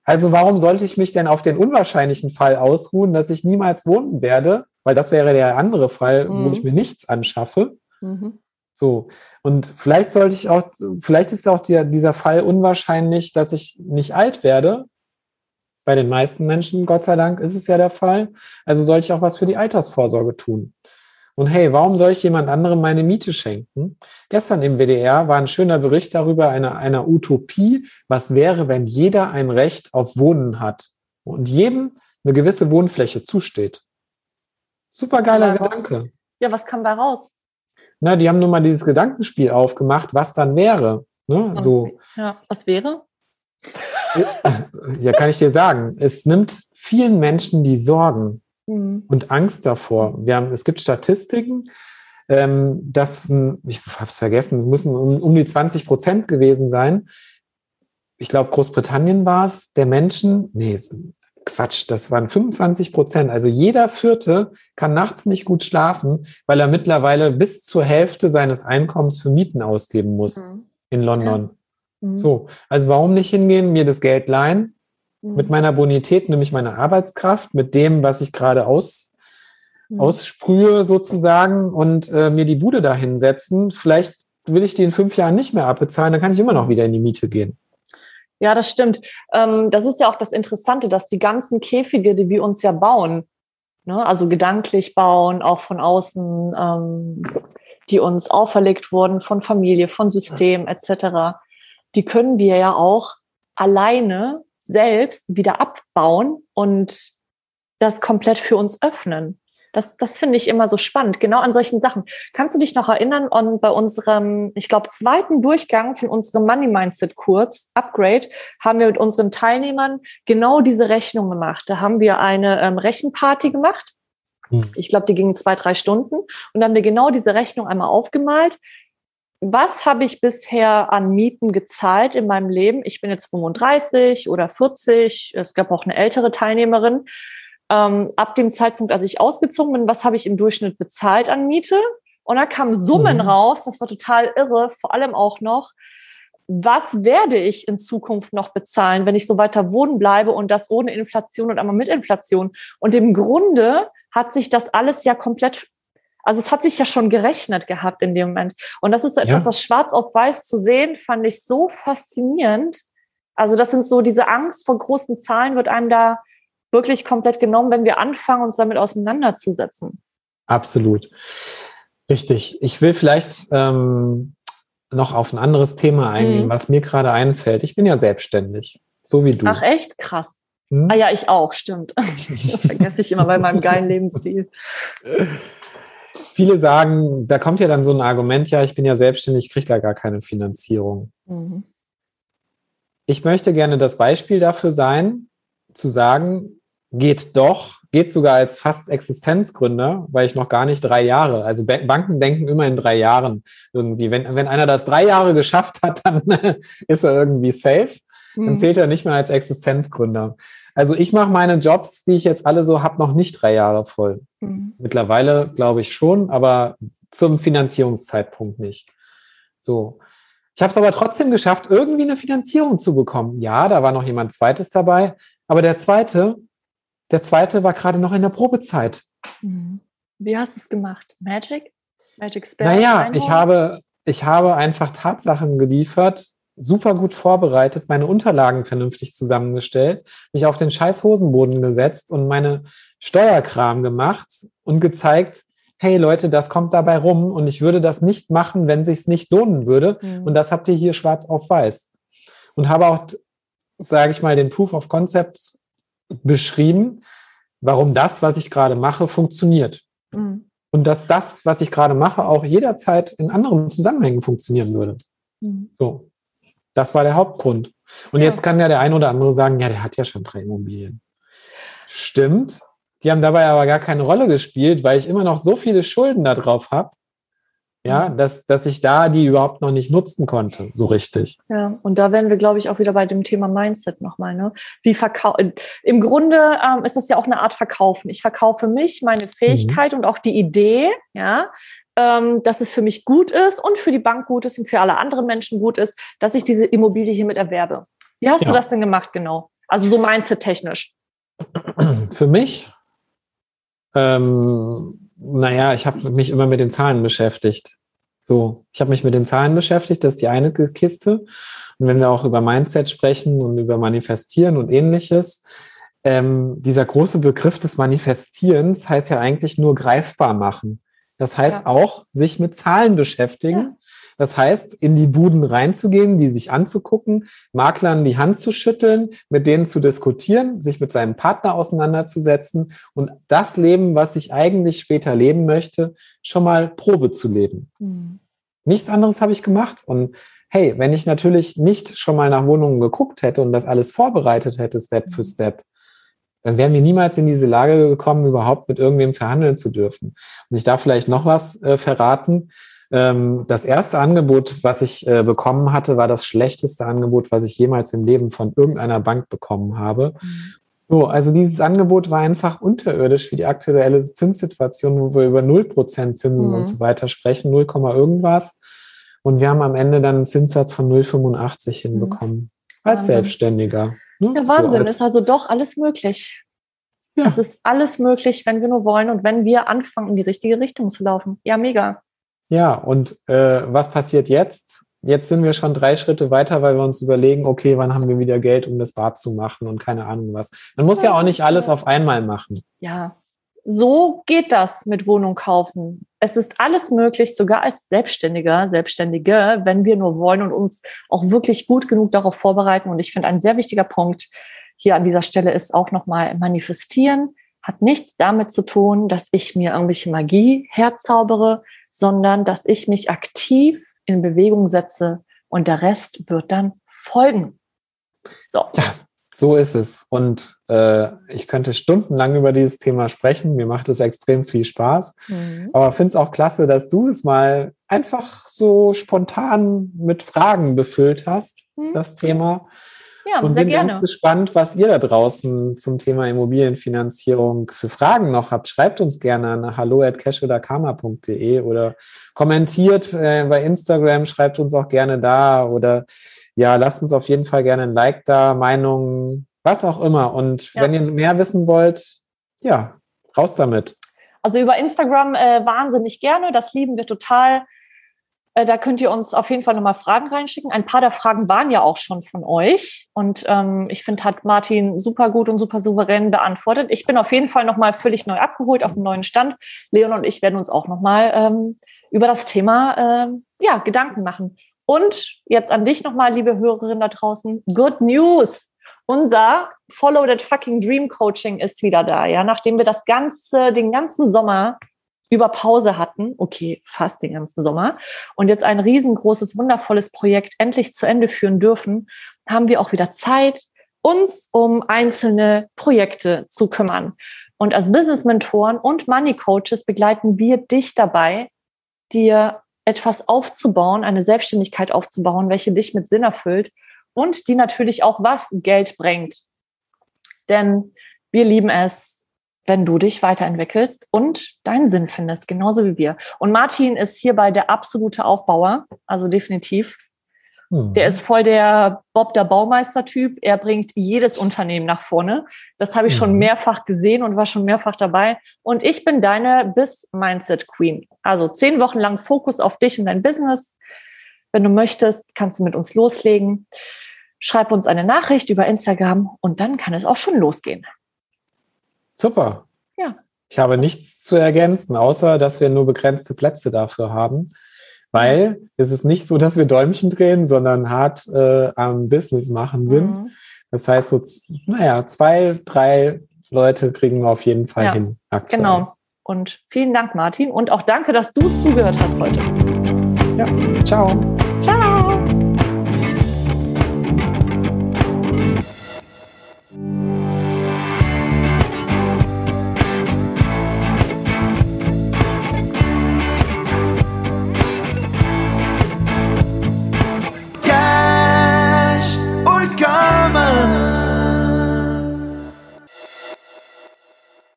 Also warum sollte ich mich denn auf den unwahrscheinlichen Fall ausruhen, dass ich niemals wohnen werde? Weil das wäre der andere Fall, wo Mhm. ich mir nichts anschaffe. Mhm. So. Und vielleicht sollte ich auch, vielleicht ist auch der, dieser Fall unwahrscheinlich, dass ich nicht alt werde. Bei den meisten Menschen, Gott sei Dank, ist es ja der Fall. Also sollte ich auch was für die Altersvorsorge tun. Und hey, warum soll ich jemand anderem meine Miete schenken? Gestern im WDR war ein schöner Bericht darüber, einer, einer Utopie. Was wäre, wenn jeder ein Recht auf Wohnen hat und jedem eine gewisse Wohnfläche zusteht? Supergeiler Gedanke. Ja, was kam da raus? Na, die haben nur mal dieses Gedankenspiel aufgemacht, was dann wäre. Ne? So, Ja, was wäre? ja, kann ich dir sagen. Es nimmt vielen Menschen die Sorgen Hm. und Angst davor. Wir haben, es gibt Statistiken, ähm, dass, ich habe es vergessen, müssen um, um die 20 Prozent gewesen sein. Ich glaube, Großbritannien war es, der Menschen, nee, es- Quatsch, das waren 25 Prozent. Also jeder Vierte kann nachts nicht gut schlafen, weil er mittlerweile bis zur Hälfte seines Einkommens für Mieten ausgeben muss Hm. in London. Hm. So, also warum nicht hingehen, mir das Geld leihen, Hm. mit meiner Bonität, nämlich meiner Arbeitskraft, mit dem, was ich gerade aus, Hm. aussprühe sozusagen und äh, mir die Bude da hinsetzen. Vielleicht will ich die in fünf Jahren nicht mehr abbezahlen, dann kann ich immer noch wieder in die Miete gehen. Ja, das stimmt. Ähm, das ist ja auch das Interessante, dass die ganzen Käfige, die wir uns ja bauen, ne, also gedanklich bauen, auch von außen, ähm, die uns auferlegt wurden von Familie, von System etc., die können wir ja auch alleine selbst wieder abbauen und das komplett für uns öffnen. Das, das finde ich immer so spannend, genau an solchen Sachen. Kannst du dich noch erinnern an bei unserem, ich glaube, zweiten Durchgang von unserem Money Mindset Kurs, Upgrade, haben wir mit unseren Teilnehmern genau diese Rechnung gemacht. Da haben wir eine ähm, Rechenparty gemacht. Hm. Ich glaube, die ging zwei, drei Stunden. Und haben wir genau diese Rechnung einmal aufgemalt. Was habe ich bisher an Mieten gezahlt in meinem Leben? Ich bin jetzt 35 oder 40. Es gab auch eine ältere Teilnehmerin ähm, ab dem Zeitpunkt, als ich ausgezogen bin, was habe ich im Durchschnitt bezahlt an Miete? Und da kamen Summen Mhm. raus, das war total irre, vor allem auch noch, was werde ich in Zukunft noch bezahlen, wenn ich so weiter wohnen bleibe und das ohne Inflation und einmal mit Inflation? Und im Grunde hat sich das alles ja komplett, also es hat sich ja schon gerechnet gehabt in dem Moment. Und das ist so etwas, Ja. das schwarz auf weiß zu sehen, fand ich so faszinierend. Also das sind so diese Angst vor großen Zahlen wird einem da wirklich komplett genommen, wenn wir anfangen, uns damit auseinanderzusetzen. Absolut. Richtig. Ich will vielleicht ähm, noch auf ein anderes Thema eingehen, Mhm. was mir gerade einfällt. Ich bin ja selbstständig, so wie du. Ach echt? Krass. Hm? Ah ja, ich auch, stimmt. Das vergesse ich immer bei meinem geilen Lebensstil. Viele sagen, da kommt ja dann so ein Argument, ja, ich bin ja selbstständig, ich kriege da gar keine Finanzierung. Mhm. Ich möchte gerne das Beispiel dafür sein, zu sagen, geht doch, geht sogar als fast Existenzgründer, weil ich noch gar nicht drei Jahre, also Ba- Banken denken immer in drei Jahren irgendwie. Wenn, wenn einer das drei Jahre geschafft hat, dann ist er irgendwie safe. Dann Mhm. zählt er nicht mehr als Existenzgründer. Also ich mache meine Jobs, die ich jetzt alle so habe, noch nicht drei Jahre voll. Mhm. Mittlerweile glaube ich schon, aber zum Finanzierungszeitpunkt nicht. So. Ich habe es aber trotzdem geschafft, irgendwie eine Finanzierung zu bekommen. Ja, da war noch jemand zweites dabei, aber der zweite, der zweite war gerade noch in der Probezeit. Mhm. Wie hast du es gemacht? Magic? Magic Spell? Naja, ich habe, ich habe einfach Tatsachen geliefert, super gut vorbereitet, meine Unterlagen vernünftig zusammengestellt, mich auf den scheiß Hosenboden gesetzt und meine Steuerkram gemacht und gezeigt, hey Leute, das kommt dabei rum und ich würde das nicht machen, wenn sich's nicht lohnen würde. Mhm. Und das habt ihr hier schwarz auf weiß. Und habe auch, sage ich mal, den Proof of Concept beschrieben, warum das, was ich gerade mache, funktioniert. Mhm. Und dass das, was ich gerade mache, auch jederzeit in anderen Zusammenhängen funktionieren würde. Mhm. So. Das war der Hauptgrund. Und ja. jetzt kann ja der ein oder andere sagen, ja, der hat ja schon drei Immobilien. Stimmt. Die haben dabei aber gar keine Rolle gespielt, weil ich immer noch so viele Schulden da drauf habe, ja, mhm. dass, dass ich da die überhaupt noch nicht nutzen konnte, so richtig. Ja, und da wären wir, glaube ich, auch wieder bei dem Thema Mindset nochmal. Ne? Wie verkau Im Grunde ähm, ist das ja auch eine Art Verkaufen. Ich verkaufe mich, meine Fähigkeit mhm. und auch die Idee, ja, ähm, dass es für mich gut ist und für die Bank gut ist und für alle anderen Menschen gut ist, dass ich diese Immobilie hiermit erwerbe. Wie hast ja. du das denn gemacht genau? Also so mindset-technisch. Für mich, ähm, naja, ich habe mich immer mit den Zahlen beschäftigt. So, ich habe mich mit den Zahlen beschäftigt, das ist die eine Kiste. Und wenn wir auch über Mindset sprechen und über Manifestieren und ähnliches, ähm, dieser große Begriff des Manifestierens heißt ja eigentlich nur greifbar machen. Das heißt ja. auch, sich mit Zahlen beschäftigen. Ja. Das heißt, in die Buden reinzugehen, die sich anzugucken, Maklern die Hand zu schütteln, mit denen zu diskutieren, sich mit seinem Partner auseinanderzusetzen und das Leben, was ich eigentlich später leben möchte, schon mal Probe zu leben. Mhm. Nichts anderes habe ich gemacht. Und hey, wenn ich natürlich nicht schon mal nach Wohnungen geguckt hätte und das alles vorbereitet hätte, Step für mhm. Step, dann wären wir niemals in diese Lage gekommen, überhaupt mit irgendwem verhandeln zu dürfen. Und ich darf vielleicht noch was äh, verraten. Ähm, das erste Angebot, was ich äh, bekommen hatte, war das schlechteste Angebot, was ich jemals im Leben von irgendeiner Bank bekommen habe. Mhm. So, also dieses Angebot war einfach unterirdisch wie die aktuelle Zinssituation, wo wir über 0% Zinsen mhm. und so weiter sprechen, 0, irgendwas. Und wir haben am Ende dann einen Zinssatz von 0,85 hinbekommen. Mhm. Als Selbstständiger. Ne? Ja, Wahnsinn, so ist also doch alles möglich. Ja. Es ist alles möglich, wenn wir nur wollen und wenn wir anfangen, in die richtige Richtung zu laufen. Ja, mega. Ja, und äh, was passiert jetzt? Jetzt sind wir schon drei Schritte weiter, weil wir uns überlegen, okay, wann haben wir wieder Geld, um das Bad zu machen und keine Ahnung was. Man muss ja, auch nicht alles auf einmal machen. Ja, so geht das mit Wohnung kaufen. Es ist alles möglich, sogar als Selbstständiger, Selbstständige, wenn wir nur wollen und uns auch wirklich gut genug darauf vorbereiten. Und ich finde, ein sehr wichtiger Punkt hier an dieser Stelle ist auch nochmal manifestieren. Hat nichts damit zu tun, dass ich mir irgendwelche Magie herzaubere, sondern dass ich mich aktiv in Bewegung setze und der Rest wird dann folgen. So. Ja, so ist es. Und äh, ich könnte stundenlang über dieses Thema sprechen. Mir macht es extrem viel Spaß. Mhm. Aber finde es auch klasse, dass du es mal einfach so spontan mit Fragen befüllt hast, mhm. das Thema. Ja, und sehr bin gerne. ganz gespannt, was ihr da draußen zum Thema Immobilienfinanzierung für Fragen noch habt. Schreibt uns gerne an hallo@cashoderkarma.de oder kommentiert äh, bei Instagram, schreibt uns auch gerne da oder ja, lasst uns auf jeden Fall gerne ein Like da, Meinungen, was auch immer. Und ja. wenn ihr mehr wissen wollt, ja, raus damit. Also über Instagram äh, wahnsinnig gerne. Das lieben wir total. Äh, da könnt ihr uns auf jeden Fall nochmal Fragen reinschicken. Ein paar der Fragen waren ja auch schon von euch. Und ähm, ich finde, hat Martin super gut und super souverän beantwortet. Ich bin auf jeden Fall nochmal völlig neu abgeholt auf dem neuen Stand. Leon und ich werden uns auch nochmal ähm, über das Thema äh, ja, Gedanken machen. Und jetzt an dich nochmal, liebe Hörerin da draußen, good news. Unser Follow That Fucking Dream Coaching ist wieder da, ja, nachdem wir das ganze, den ganzen Sommer über Pause hatten, okay, fast den ganzen Sommer, und jetzt ein riesengroßes, wundervolles Projekt endlich zu Ende führen dürfen, haben wir auch wieder Zeit, uns um einzelne Projekte zu kümmern. Und als Business Mentoren und Money Coaches begleiten wir dich dabei, dir etwas aufzubauen, eine Selbstständigkeit aufzubauen, welche dich mit Sinn erfüllt und die natürlich auch was Geld bringt. Denn wir lieben es, wenn du dich weiterentwickelst und deinen Sinn findest, genauso wie wir. Und Martin ist hierbei der absolute Aufbauer, also definitiv. Hm. Der ist voll der Bob der Baumeister-Typ. Er bringt jedes Unternehmen nach vorne. Das habe ich hm. schon mhm. mehrfach gesehen und war schon mehrfach dabei. Und ich bin deine Biz-Mindset Queen. Also zehn Wochen lang Fokus auf dich und dein Business. Wenn du möchtest, kannst du mit uns loslegen. Schreib uns eine Nachricht über Instagram und dann kann es auch schon losgehen. Super. Ja. Ich habe nichts zu ergänzen, außer dass wir nur begrenzte Plätze dafür haben. Weil es ist nicht so, dass wir Däumchen drehen, sondern hart äh, am Business machen sind. Mhm. Das heißt, so, naja, zwei, drei Leute kriegen wir auf jeden Fall ja, hin. Aktuell. Genau. Und vielen Dank, Martin. Und auch danke, dass du zugehört hast heute. Ja, ciao. Ciao.